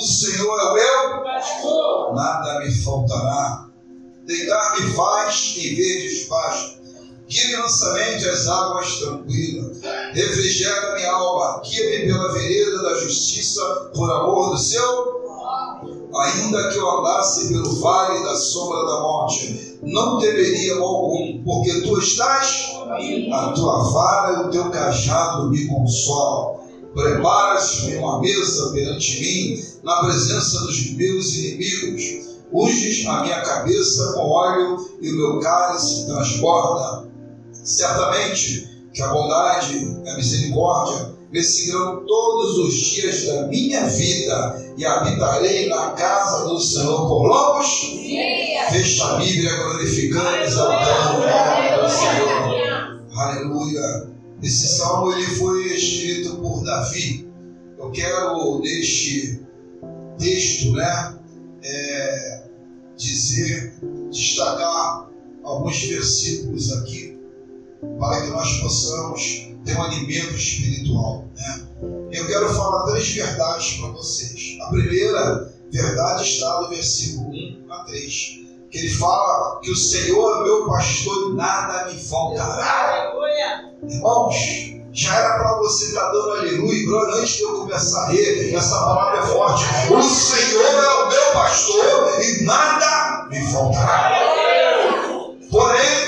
O Senhor é o meu pastor, nada me faltará. Deitar-me faz em verdes pastos. Guia-me mansamente as águas tranquilas. Refrigera minha alma. Guia-me pela vereda da justiça, por amor do seu. Ainda que eu andasse pelo vale da sombra da morte, não temeria algum, porque tu estás, a tua vara e o teu cajado me consolam. Preparas-me uma mesa perante mim, na presença dos meus inimigos. Unges a minha cabeça com óleo e o meu cálice transborda. Certamente que a bondade e a misericórdia me seguirão todos os dias da minha vida e habitarei na casa do Senhor por longos. Fecha a Bíblia glorificando e exaltando o nome do Senhor. Aleluia. Esse salmo ele foi escrito por Davi. Eu quero neste texto, né, é, dizer, destacar alguns versículos aqui para que nós possamos ter um alimento espiritual. Né? Eu quero falar três verdades para vocês. A primeira verdade está no versículo 1 a 3, que ele fala que o Senhor é meu pastor e nada me faltará. Irmãos, já era para você estar tá dando aleluia, glória, antes de eu começar a ler, essa palavra é forte. O Senhor é o meu pastor e nada me faltará. Porém,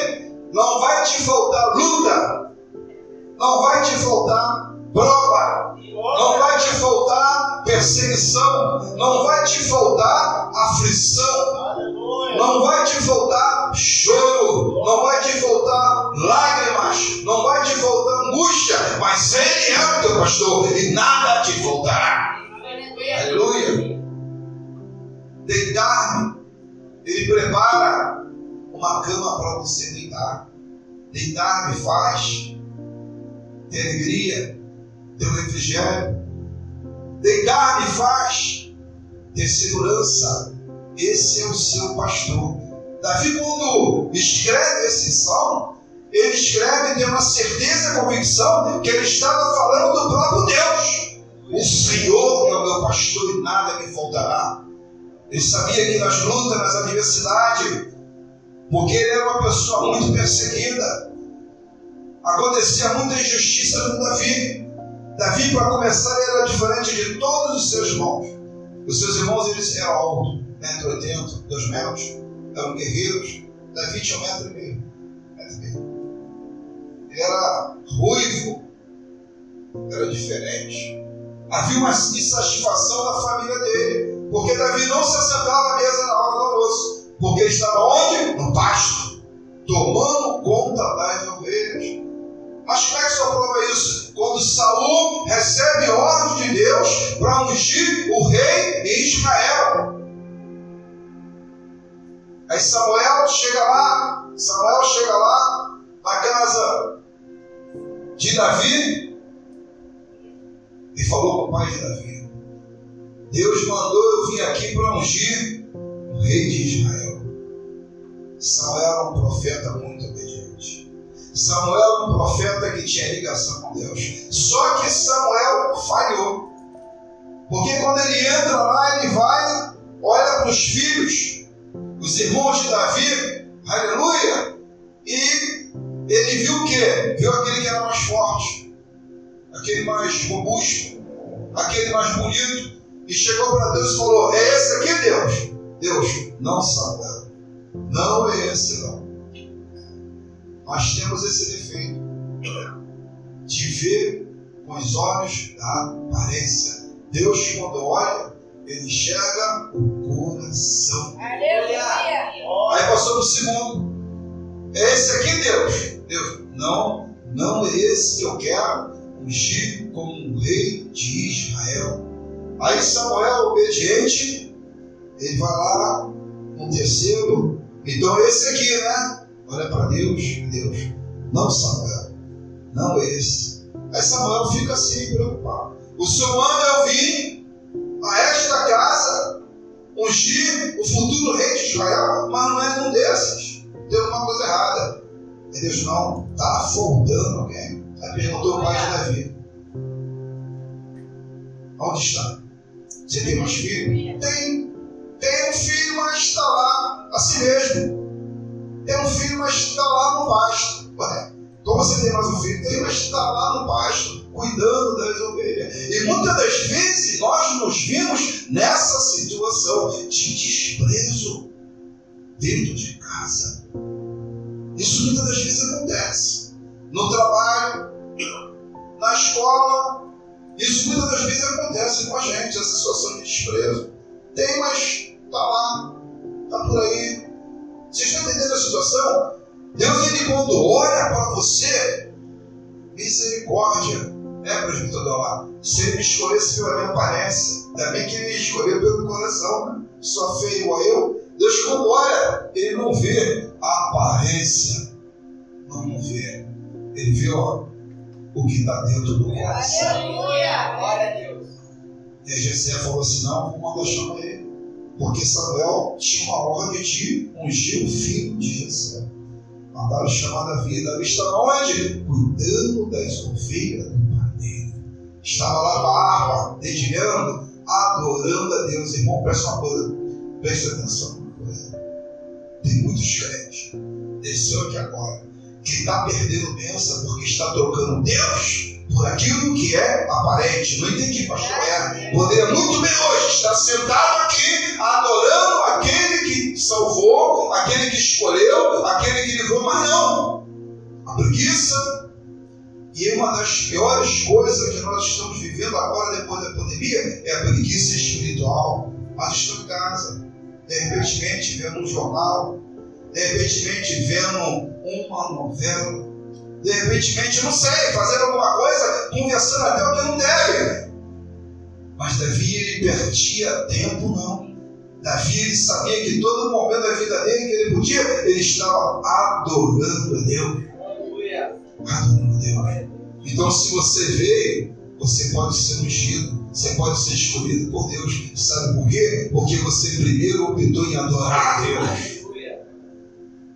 pastor e nada te faltará. Aleluia. Deitar-me, Ele prepara uma cama para você deitar. Deitar-me faz ter alegria, ter um refrigério. Deitar me faz ter segurança. Esse é o seu pastor. Davi, quando escreve esse salmo, ele escreve tem uma certeza e convicção que ele estava falando do próprio Deus. O Senhor é o meu pastor e nada me faltará. Ele sabia que nas lutas, nas adversidades, porque ele era uma pessoa muito perseguida. Acontecia muita injustiça no Davi. Davi, para começar, era diferente de todos os seus irmãos. Os seus irmãos eles eram altos, 1,80m, 2 metros, eram guerreiros. Davi tinha 1,90m era ruivo, era diferente. Havia uma insatisfação da família dele, porque Davi não se assentava à mesa na hora do almoço, porque ele estava onde? No pasto, tomando conta das ovelhas. Mas como é que só prova isso? Quando Saul recebe ordem de Deus para ungir o rei em Israel. Aí Samuel chega lá, Samuel chega lá na casa de Davi e falou com o pai de Davi: Deus mandou eu vir aqui para ungir o rei de Israel. Samuel era um profeta muito obediente. Samuel era um profeta que tinha ligação com Deus. Só que Samuel falhou. Porque quando ele entra lá, ele vai, olha para os filhos, os irmãos de Davi, aleluia, e ele viu o quê? Viu aquele que era mais forte, aquele mais robusto, aquele mais bonito, e chegou para Deus e falou: É esse aqui, Deus? Deus, não Samuel, não é esse não. Nós temos esse defeito de ver com os olhos da aparência. Deus, quando olha, ele enxerga o coração. Aleluia. Aí passou no segundo. É esse aqui, Deus? Deus, não, não é esse que eu quero ungir como um rei de Israel. Aí Samuel, obediente, ele vai lá no terceiro. Então esse aqui, né? olha para Deus, Deus, não Samuel, não esse. Aí Samuel fica assim preocupado. O Senhor manda eu vir a esta casa ungir o futuro rei de Israel, mas não é um desses. Deus não, está faltando alguém. Aí perguntou o pai de Davi. Onde está? Você tem mais filho? Tem. Tem um filho, mas está lá a si mesmo. Tem um filho, mas está lá no pasto. Ué, então você tem mais um filho? Tem, mas está lá no pasto, cuidando das ovelhas. E muitas das vezes nós nos vimos nessa situação de desprezo dentro de casa. Isso muitas das vezes acontece. No trabalho, na escola, isso muitas das vezes acontece com a gente, essa situação de desprezo. Tem, mas está lá, está por aí. Vocês estão entendendo a situação? Deus, ele quando olha para você, misericórdia, né, presbítero lá? Se ele me escolhesse pela minha aparência, ainda bem que ele escolheu pelo coração, né? Só feio igual eu. Deus, quando olha, ele não vê aparência, não vê. Ele vê, ó, o que está dentro do coração. Aleluia! Glória a Deus. E a Jessé falou assim: não, vou mandar chamar ele. Porque Samuel tinha uma ordem de ungir o filho de Jessé. Mandaram chamar Davi. Davi estava onde? Cuidando das ovelhas do pai dele. Estava lá com a harpa, dedilhando, adorando a Deus. Irmão, presta uma coisa. Presta atenção. Tem muitos crentes. Desceu aqui agora que está perdendo bênção porque está trocando Deus por aquilo que é aparente. Não entendi, pastor. É, poderia muito bem hoje estar sentado aqui adorando aquele que salvou, aquele que escolheu, aquele que livrou, mas não. A preguiça. E uma das piores coisas que nós estamos vivendo agora, depois da pandemia, é a preguiça espiritual. Mas estou em casa, de repente vendo um jornal, de repente vendo uma novela, de repente, não sei, fazendo alguma coisa, conversando até o que não deve. Mas Davi, ele perdia tempo, não. Davi, ele sabia que todo momento da vida dele que ele podia, ele estava adorando a Deus. Adorando a Deus. Então, se você veio, você pode ser ungido, você pode ser escolhido por Deus. Sabe por quê? Porque você primeiro optou em adorar a Deus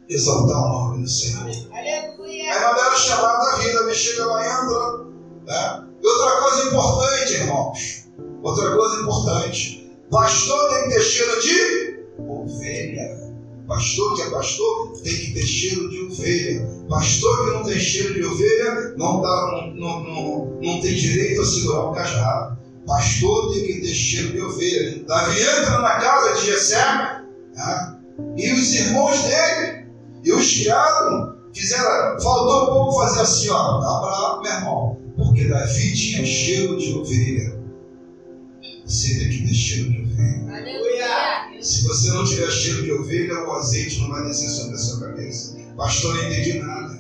exaltar o nome do Senhor. Aleluia. Aí mandaram chamar da vida, me chega lá e entra. Né? E outra coisa importante, irmãos. Outra coisa importante. Pastor tem que ter cheiro de ovelha. Pastor que é pastor tem que ter cheiro de ovelha. Pastor que não tem cheiro de ovelha não, tá, não, não, não tem direito a segurar o cajado. Pastor tem que ter cheiro de ovelha. Davi entra na casa de Jessé né? e os irmãos dele e os criados fizeram, faltou pouco fazer assim, ó, bravo, meu irmão, porque Davi tinha cheiro de ovelha. Você tem que ter cheiro de ovelha. Aleluia. Se você não tiver cheiro de ovelha, o azeite não vai descer sobre a sua cabeça. Pastor, não entendi nada.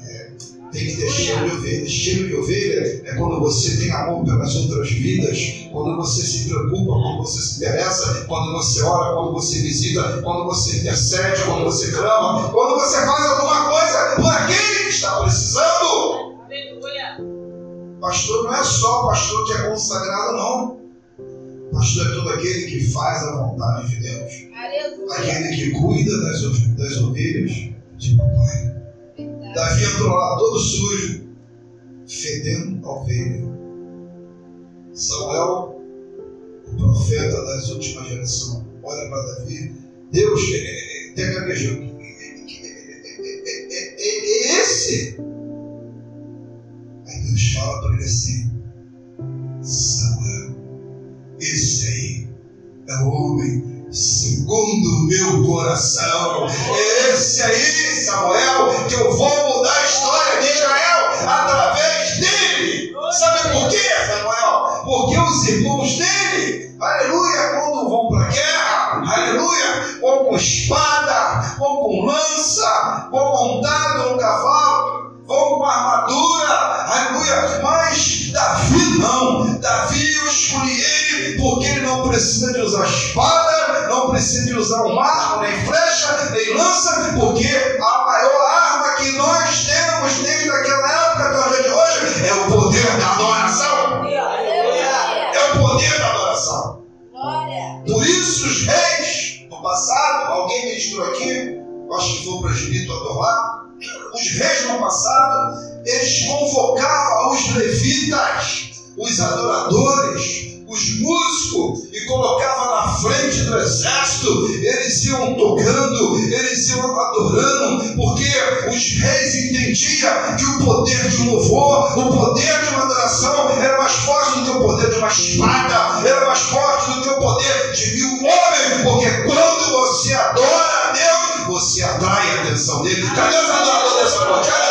Tem que ter cheiro de ovelha. Cheiro de ovelha é quando você tem amor pelas outras vidas, quando você se preocupa, quando você se interessa, quando você ora, quando você visita, quando você intercede, quando você clama, quando você faz alguma coisa por aquele que está precisando. Pastor não é só pastor que é consagrado, não. Pastor é todo aquele que faz a vontade de Deus. Aquele que cuida das, das ovelhas de papai. Davi entrou lá todo sujo, fedendo a ovelha. Samuel, o profeta das últimas gerações, olha para Davi. Deus tem gaguejou. É esse. Aí Deus fala para ele assim: Samuel, esse aí é o homem segundo o meu coração. É esse aí, Samuel, que eu vou levitas, os adoradores, os músicos e colocava na frente do exército, eles iam tocando, eles iam adorando, porque os reis entendiam que o poder de um louvor, o poder de uma adoração era mais forte do que o poder de uma espada, era mais forte do que o poder de mil homens, porque quando você adora a Deus, você atrai a atenção dele. Cadê os adoradores dessa noite?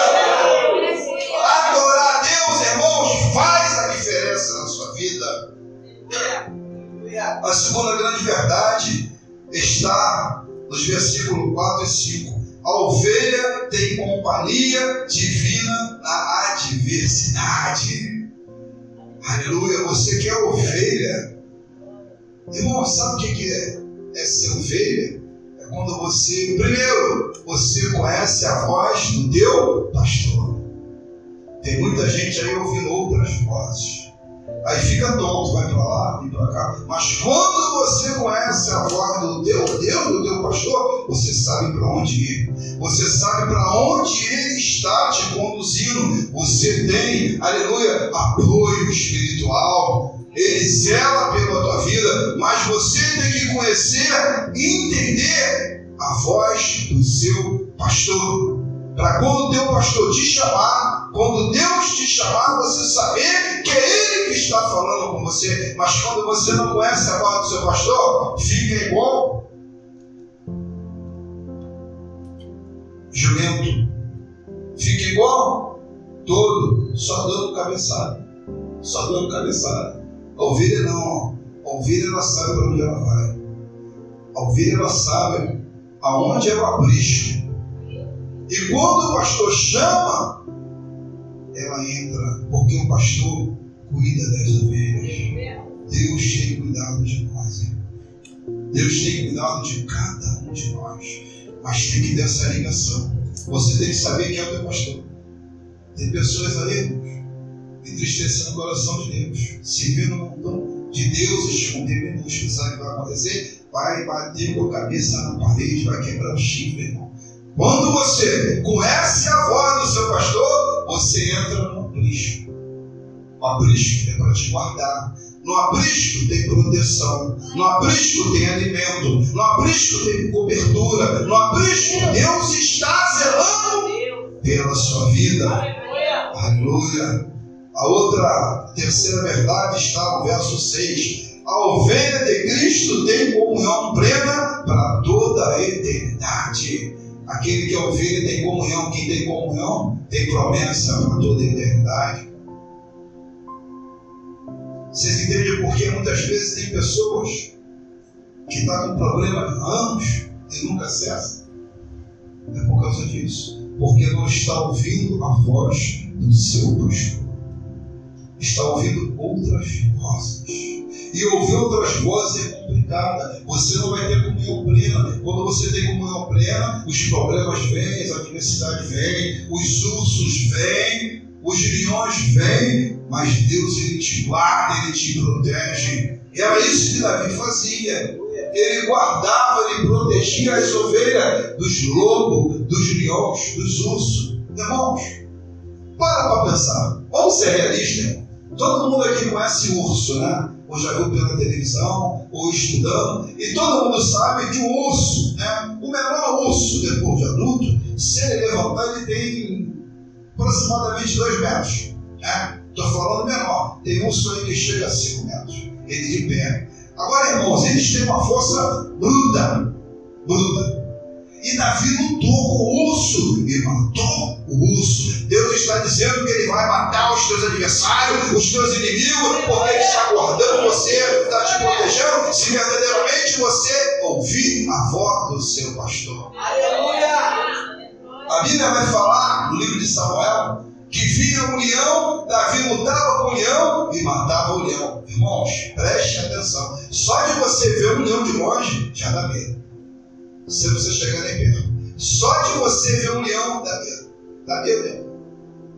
A segunda grande verdade está nos versículos 4 e 5. A ovelha tem companhia divina na adversidade. Aleluia. Você que é ovelha. Irmão, sabe o que é, é ser ovelha? É quando você, primeiro, você conhece a voz do teu pastor. Tem muita gente aí ouvindo outras vozes. Aí fica tonto, vai para lá, vem para cá. Mas quando você conhece a voz do teu Deus, do teu pastor, você sabe para onde ir. Você sabe para onde ele está te conduzindo. Você tem, aleluia, apoio espiritual. Ele zela pela tua vida, mas você tem que conhecer e entender a voz do seu pastor. Para quando o teu pastor te chamar, quando Deus te chamar, você saber que é Ele que está falando com você. Mas quando você não conhece a voz do seu pastor, fica igual jumento. Fica igual todo, só dando cabeçada. Só dando cabeçada. A ovelha não. A ovelha ela sabe para onde ela vai. A ovelha ela sabe aonde é o e quando o pastor chama, ela entra, porque o pastor cuida das ovelhas. Deus tem cuidado de nós, hein? Deus tem cuidado de cada um de nós. Mas tem que ter essa ligação. Você tem que saber quem é o teu pastor. Tem pessoas ali, entristecendo o coração de Deus, servindo um montão de deuses com minúsculo. Sabe o que vai acontecer? Vai bater com a cabeça na parede, vai quebrar o chifre, irmão. Quando você conhece a voz do seu pastor, você entra no aprisco. O aprisco é para te guardar. No aprisco tem proteção. No aprisco tem alimento. No aprisco tem cobertura. No aprisco Deus está zelando pela sua vida. Aleluia. A outra terceira verdade está no verso 6. A ovelha de Cristo tem comunhão plena para toda a eternidade. Aquele que é ovelha tem comunhão, quem tem comunhão tem promessa para toda a eternidade. Vocês entendem por que muitas vezes tem pessoas que estão tá com problema há anos e nunca cessa? É por causa disso. Porque não está ouvindo a voz do seu pastor. Está ouvindo outras vozes. E ouvir outras vozes é complicada. Você não vai ter comunhão plena. Quando você tem comunhão plena, os problemas vêm, a adversidade vem, os ursos vêm, os leões vêm, mas Deus ele te guarda, ele te protege. Era isso que Davi fazia. Ele guardava, ele protegia as ovelhas dos lobos, dos leões, dos ursos. Irmãos, para para pensar. Vamos ser realistas. Todo mundo aqui conhece urso, né? ou já viu pela televisão, ou estudando, e todo mundo sabe que o urso, né, o menor urso depois de adulto, se ele levantar, ele tem aproximadamente 2 metros. Estou né? falando menor. Tem urso aí que chega a 5 metros. Ele de pé. Agora, irmãos, eles têm uma força bruta. Bruta. E Davi lutou com o urso e matou o urso. Deus está dizendo que ele vai matar os teus adversários, os teus inimigos, porque ele está guardando você, está te protegendo, se verdadeiramente você ouvir a voz do seu pastor. Aleluia! A Bíblia vai falar no livro de Samuel que vinha um leão, Davi lutava com o leão e matava o leão. Irmãos, preste atenção. Só de você ver um leão de longe já dá medo se você chegar nem perto. Só de você ver um leão dá medo. Dá medo, né?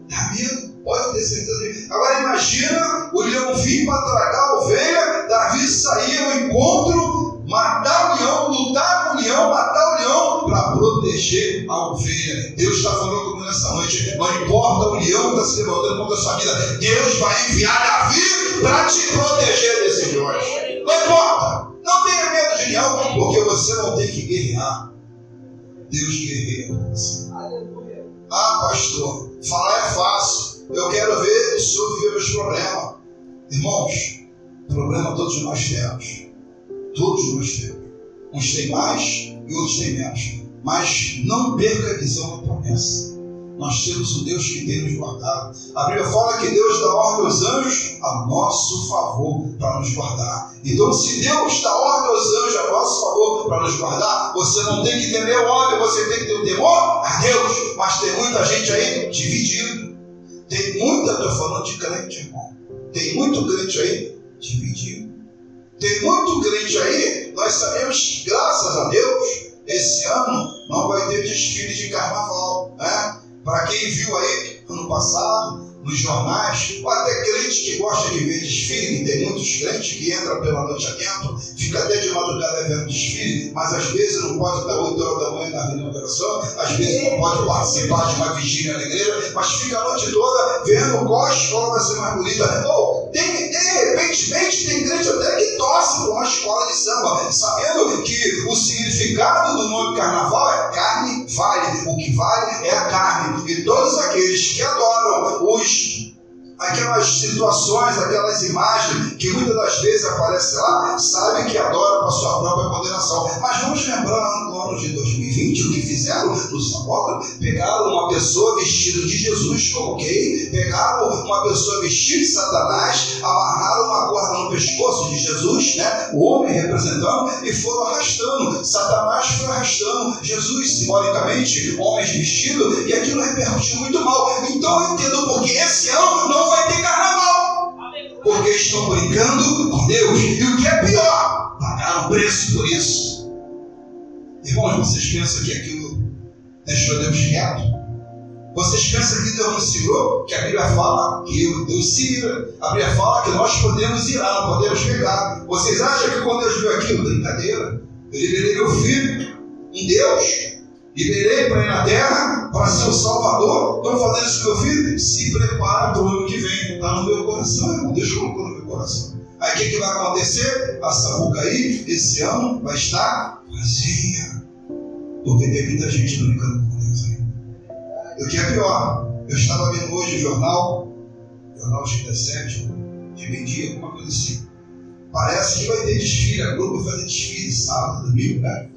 Dá medo, pode ter certeza. Agora imagina o leão vir para tragar a ovelha, Davi sair ao encontro, matar o leão, lutar com o leão, matar o leão para proteger a ovelha. Deus está falando comigo nessa noite. Não importa o leão que está se levantando contra a sua vida, Deus vai enviar Davi para te proteger desse desses leões. Não importa. Não tenha medo de leão, porque você não tem que guerrear. Deus guerreia por você. Ah, pastor, falar é fácil. Eu quero ver o senhor viver meus problemas. Irmãos, problema todos nós temos. Todos nós temos. Uns têm mais e outros têm menos. Mas não perca a visão da promessa. Nós temos o Deus que tem nos guardado. A Bíblia fala que Deus dá ordem aos anjos a nosso favor para nos guardar. Então, se Deus dá ordem aos anjos a nosso favor para nos guardar, você não tem que temer o homem, você tem que ter o temor a Deus. Mas tem muita gente aí dividido. Tem muita, estou falando de crente, irmão. Tem muito crente aí dividido. Tem muito crente aí, nós sabemos graças a Deus, esse ano não vai ter desfile de carnaval, né? Para quem viu aí ano passado, nos jornais, ou até crente que gosta de ver desfile, tem muitos crentes que entram pela noite adentro, fica até de madrugada vendo desfile, mas às vezes não pode estar 8 horas da manhã na reunião de oração, às vezes não pode participar de uma vigília na igreja, mas fica a noite toda vendo qual a escola vai ser mais bonita. Ou, tem, de repentemente, tem crente até que torce para uma escola de samba, sabendo que o significado do nome carnaval é carne vale, o que vale é a carne, e todos aqueles que adoram os Deus aquelas situações, aquelas imagens que muitas das vezes aparecem lá, sabem que adora para sua própria condenação. Mas vamos lembrar no ano de 2020 o que fizeram no sábado? Pegaram uma pessoa vestida de Jesus, coloquei, pegaram uma pessoa vestida de Satanás, amarraram uma corda no pescoço de Jesus, né? o homem representando, e foram arrastando. Satanás foi arrastando Jesus, simbolicamente, homens vestidos, e aquilo repercutiu muito mal. Então eu entendo porque esse ano não vai ter carnaval. Porque estão brincando com Deus. E o que é pior, pagaram preço por isso. Irmãos, vocês pensam que aquilo deixou Deus quieto? Vocês pensam que Deus não se irou? Que a Bíblia fala que Deus se ira. A Bíblia fala que nós podemos irar, não podemos pegar. Vocês acham que quando Deus viu aquilo? Brincadeira. Eu liberei meu filho, um Deus, Liberei para ir na terra, para ser o Salvador. Estou fazendo isso com meu filho. Se prepara para o ano que vem. Está no meu coração, irmão. Deixa eu colocar no meu coração. Aí o que, que vai acontecer? A Sapucaí, esse ano, vai estar vazia. Porque tem muita gente brincando com Deus ainda. E o que é pior? Eu estava vendo hoje o jornal, jornal de 17, de meio-dia, alguma coisa assim. Parece que vai ter desfile. A Globo vai fazer desfile sábado, domingo, né?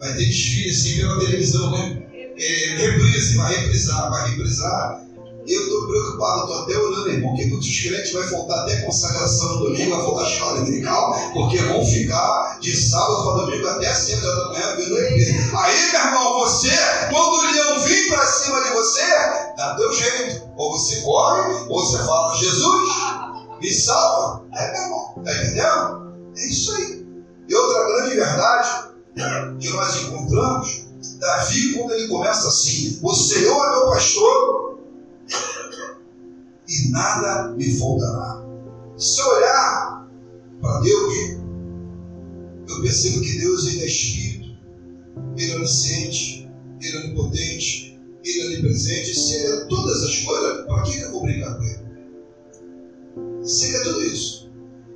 Vai ter desfile assim pela televisão, né? É, reprise, vai reprisar, vai reprisar. Eu estou preocupado, estou até orando, irmão, que muitos crentes vai faltar até consagração no domingo, vai faltar escola dominical, porque vão ficar de sábado para domingo até 7 horas da manhã vendo reprise. Aí, meu irmão, você, quando o leão vir para cima de você, dá teu jeito. Ou você corre, ou você fala, Jesus, me salva. É, meu irmão, tá entendendo? É isso aí. E outra grande verdade, que nós encontramos, Davi, quando ele começa assim: O Senhor é meu pastor e nada me faltará. Se eu olhar para Deus, eu percebo que Deus ele é Espírito, Ele é onisciente, Ele é onipotente, Ele é onipresente. Se Ele é todas as coisas, para que eu vou brincar com Ele? Se Ele é tudo isso.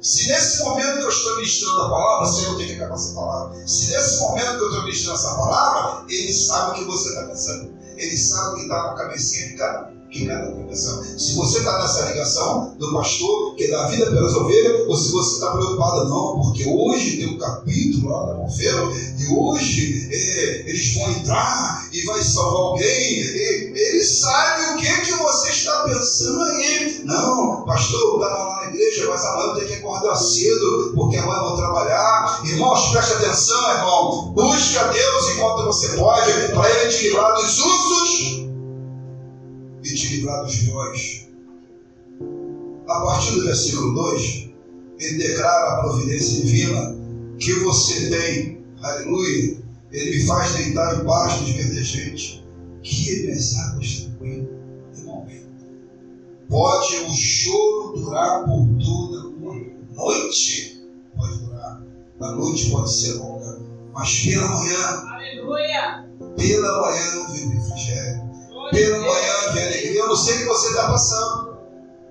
Se nesse momento que eu estou ministrando a palavra, Senhor tem que com essa palavra. Se nesse momento que eu estou ministrando essa palavra, Ele sabe o que você está pensando. Ele sabe o que está na cabecinha de cada que cada ligação. Se você está nessa ligação do pastor que dá vida pelas ovelhas, ou se você está preocupado, não, porque hoje tem um capítulo lá da Confeiro, e hoje é, eles vão entrar e vai salvar alguém, e, ele sabe o que, que você está pensando aí. Não, pastor, estava lá na igreja, mas amanhã eu tenho que acordar cedo, porque amanhã eu vou trabalhar. Irmãos, preste atenção, irmão. Busca Deus enquanto você pode, para Ele te livrar dos usos e te livrar dos leões. A partir do versículo 2, ele declara a providência divina que você tem. Aleluia. Ele me faz deitar embaixo dos verdejentes. Que minhas águas tranquilas. Irmãos, pode o choro durar por toda uma noite. Pode durar. A noite pode ser longa. Mas pela manhã. Aleluia. Pela manhã vem o refrigério pela manhã vem alegria. Eu não sei o que você está passando.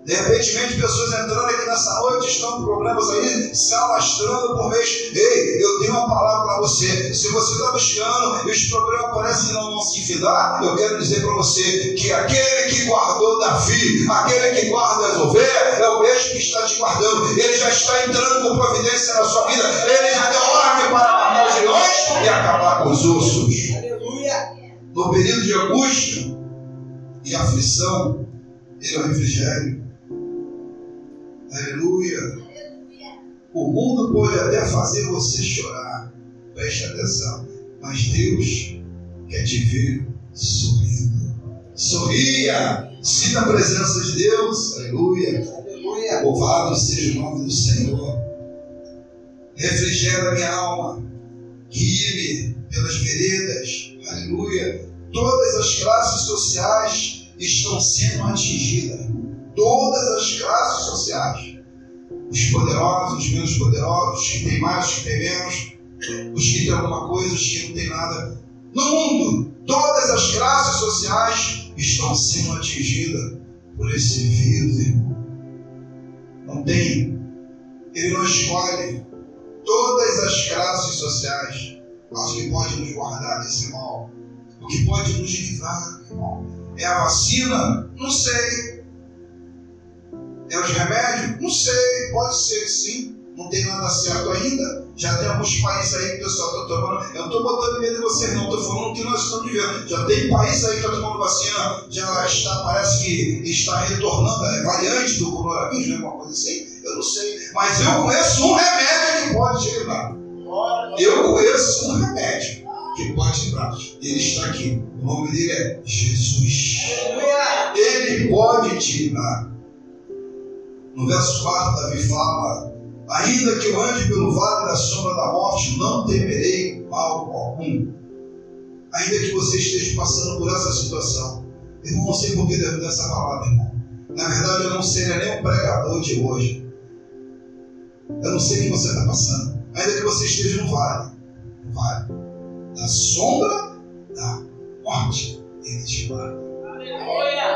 De repente, pessoas entrando aqui nessa noite estão com problemas aí, se alastrando por mês. Ei, eu tenho uma palavra para você. Se você está buscando e os problemas parecem não, não se fidar, eu quero dizer para você que aquele que guardou Davi, aquele que guarda as ovelhas, é o mesmo que está te guardando. Ele já está entrando com providência na sua vida. Ele já deu ordem para matar os leões e acabar com os ossos. Aleluia. No período de angústia e aflição, ele é o refrigério. Aleluia. O mundo pode até fazer você chorar. Preste atenção. Mas Deus quer te ver sorrindo. Sorria. Sinta a presença de Deus. Aleluia. Aleluia. Louvado seja o nome do Senhor. Refrigera minha alma. Guie-me pelas veredas. Aleluia. Todas as classes sociais estão sendo atingidas todas as classes sociais. Os poderosos, os menos poderosos, os que têm mais, os que têm menos, os que têm alguma coisa, os que não têm nada. No mundo, todas as classes sociais estão sendo atingidas por esse vírus, irmão. Não tem. Ele não escolhe todas as classes sociais. Mas o que pode nos guardar desse mal? O que pode nos livrar, irmão? É a vacina? Não sei. É os remédios? Não sei, pode ser que sim. Não tem nada certo ainda. Já tem alguns países aí que o pessoal está tomando. Eu não estou botando medo de vocês, não. Estou falando que nós estamos vivendo. Já tem países aí que estão tá tomando vacina, já está, parece que está retornando. É variante do coronavírus, né? Uma coisa assim. Eu não sei. Mas eu conheço um remédio que pode te livrar. Eu conheço um remédio que pode te livrar. Ele está aqui. O nome dele é Jesus. Ele pode te livrar. No verso 4, Davi fala: Ainda que eu ande pelo vale da sombra da morte, não temerei mal algum. Ainda que você esteja passando por essa situação. Eu não sei por que devo dessa palavra, irmão. Na verdade, eu não seria nem o pregador de hoje. Eu não sei o que você está passando. Ainda que você esteja no vale, no vale da sombra da morte, ele te guarda.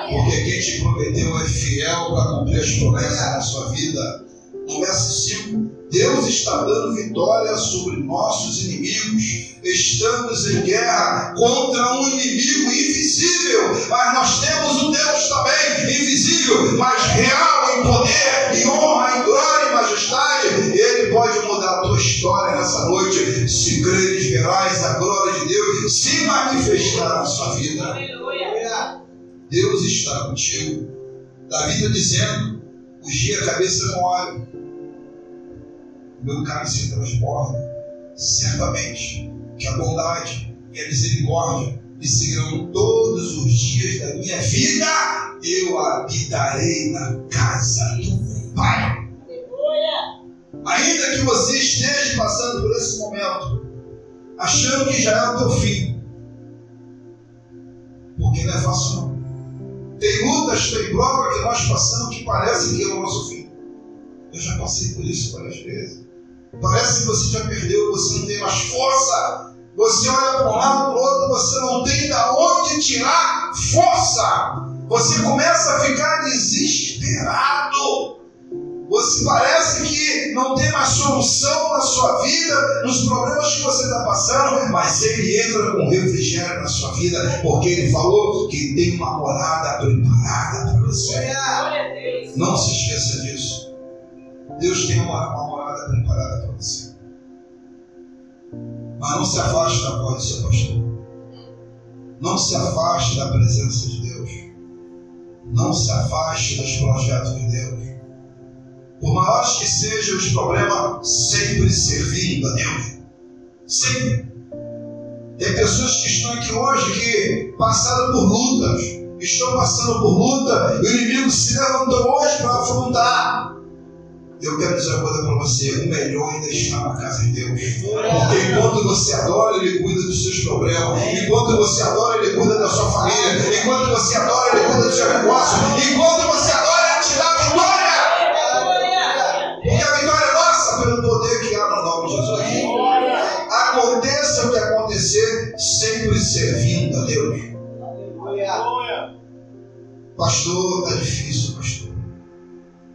Porque quem te prometeu é fiel para cumprir as promessas na sua vida. No verso 5, Deus está dando vitória sobre nossos inimigos. Estamos em guerra contra um inimigo invisível, mas nós temos um Deus também invisível, mas real em poder, em honra, em glória e majestade. Ele pode mudar a tua história nessa noite. Se creres, verás a glória de Deus se manifestar na sua vida. Deus está contigo. Davi está dizendo: ungi a cabeça com óleo, o meu cálice transborda. Certamente que a bondade e a misericórdia me seguirão todos os dias da minha vida. Eu habitarei na casa do Pai. Ainda que você esteja passando por esse momento, achando que já é o teu fim, porque não é fácil não. Tem lutas, tem provas que nós passamos que parece que é o nosso fim. Eu já passei por isso várias vezes. Parece que você já perdeu, você não tem mais força. Você olha para um lado, para o outro, você não tem de onde tirar força. Você começa a ficar desesperado. Você parece que não tem mais solução na sua vida, nos problemas que você está passando, mas ele entra com refrigério na sua vida, porque ele falou que tem uma morada preparada para você. Não se esqueça disso. Deus tem uma, uma morada preparada para você. Mas não se afaste da voz do seu pastor. Não se afaste da presença de Deus. Não se afaste dos projetos de Deus por maiores que sejam os problemas, sempre servindo a Deus. Sempre. Tem pessoas que estão aqui hoje que passaram por lutas, estão passando por luta, e o inimigo se levantou hoje para afrontar. Eu quero dizer uma coisa para você: o melhor ainda está na casa de Deus. Porque enquanto você adora, Ele cuida dos seus problemas. Enquanto você adora, Ele cuida da sua família. Enquanto você adora, Ele cuida do seu negócio. Enquanto você adora, Deus. Pastor, está difícil, pastor.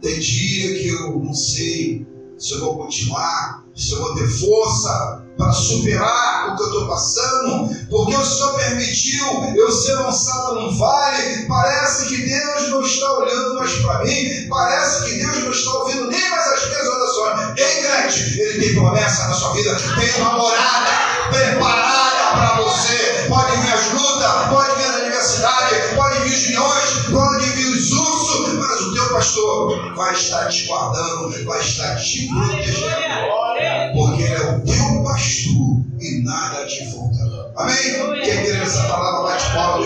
Tem dia que eu não sei se eu vou continuar, se eu vou ter força para superar o que eu estou passando, porque o Senhor permitiu eu ser lançado num vale. Parece que Deus não está olhando mais para mim, parece que Deus não está ouvindo nem mais as minhas orações. Ei, crente, Ele tem promessa na sua vida, tem uma morada preparada para você. Pode vir as lutas, pode vir a universidade, pode vir os leões, pode vir os ursos, mas o teu pastor vai estar te guardando, vai estar te protegendo, porque Ele é o teu pastor e nada te faltará. Amém? Quem quer essa palavra, bate palma.